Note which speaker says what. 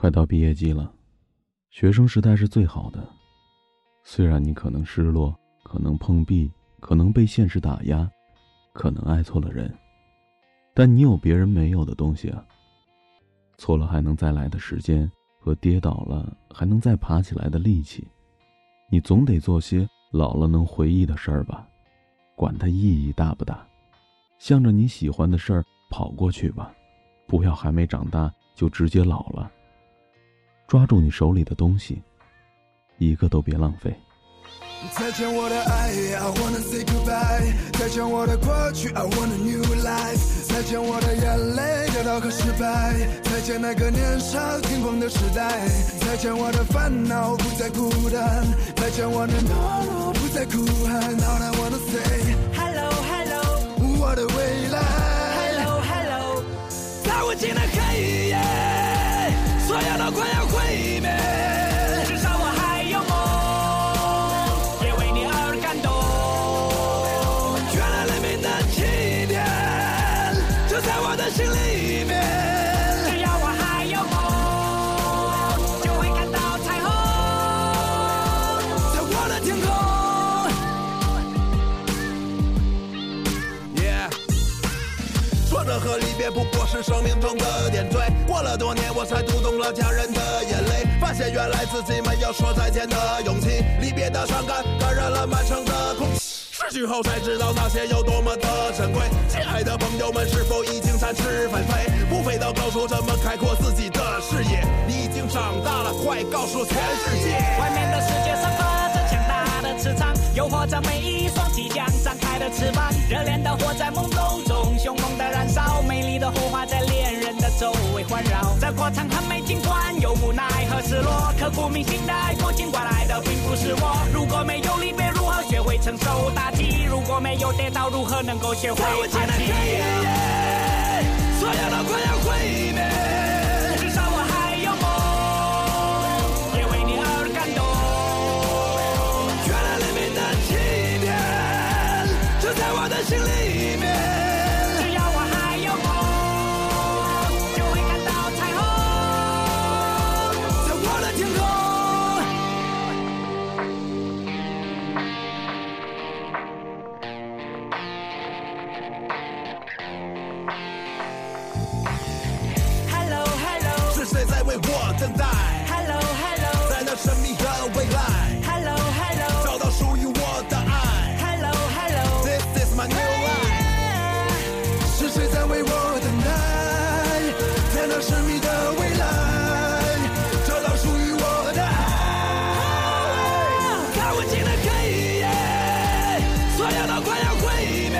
Speaker 1: 快到毕业季了，学生时代是最好的。虽然你可能失落，可能碰壁，可能被现实打压，可能爱错了人，但你有别人没有的东西啊。错了还能再来的时间，和跌倒了还能再爬起来的力气。你总得做些老了能回忆的事儿吧，管它意义大不大，向着你喜欢的事儿跑过去吧，不要还没长大就直接老了。抓住你手里的东西，一个都别浪费。
Speaker 2: 再见我的爱，I wanna say goodbye。再见我的过去，I want a new life。再见我的眼泪，跌倒和失败。再见那个年少轻狂的时代。再见我的烦恼，不再孤单。再见我的懦弱，不再哭喊。All I wanna say 和离别不过是生命中的点缀。过了多年，我才读懂了家人的眼泪，发现原来自己没有说再见的勇气。离别的伤感感染了满城的失去后才知道那些有多么的珍贵。亲爱的朋友们，是否已经展翅纷飞？不飞到高处，怎么开阔自己的视野？你已经长大了，快告诉全世界，
Speaker 3: 外面的世界散发着强大的磁场，诱惑着每一双即将张开的翅膀，热恋的火在懵懂中凶猛的燃烧。美丽的火花在恋人的周围环绕，这过程很美，尽管有无奈和失落，刻骨铭心的爱过，尽管来的并不是我。如果没有离别，如何学会承受打击？没有得到，如何能够学会珍惜？
Speaker 4: 的未来找到属于我的爱。
Speaker 3: 看
Speaker 1: 不清的黑夜
Speaker 2: 所有都快要毁灭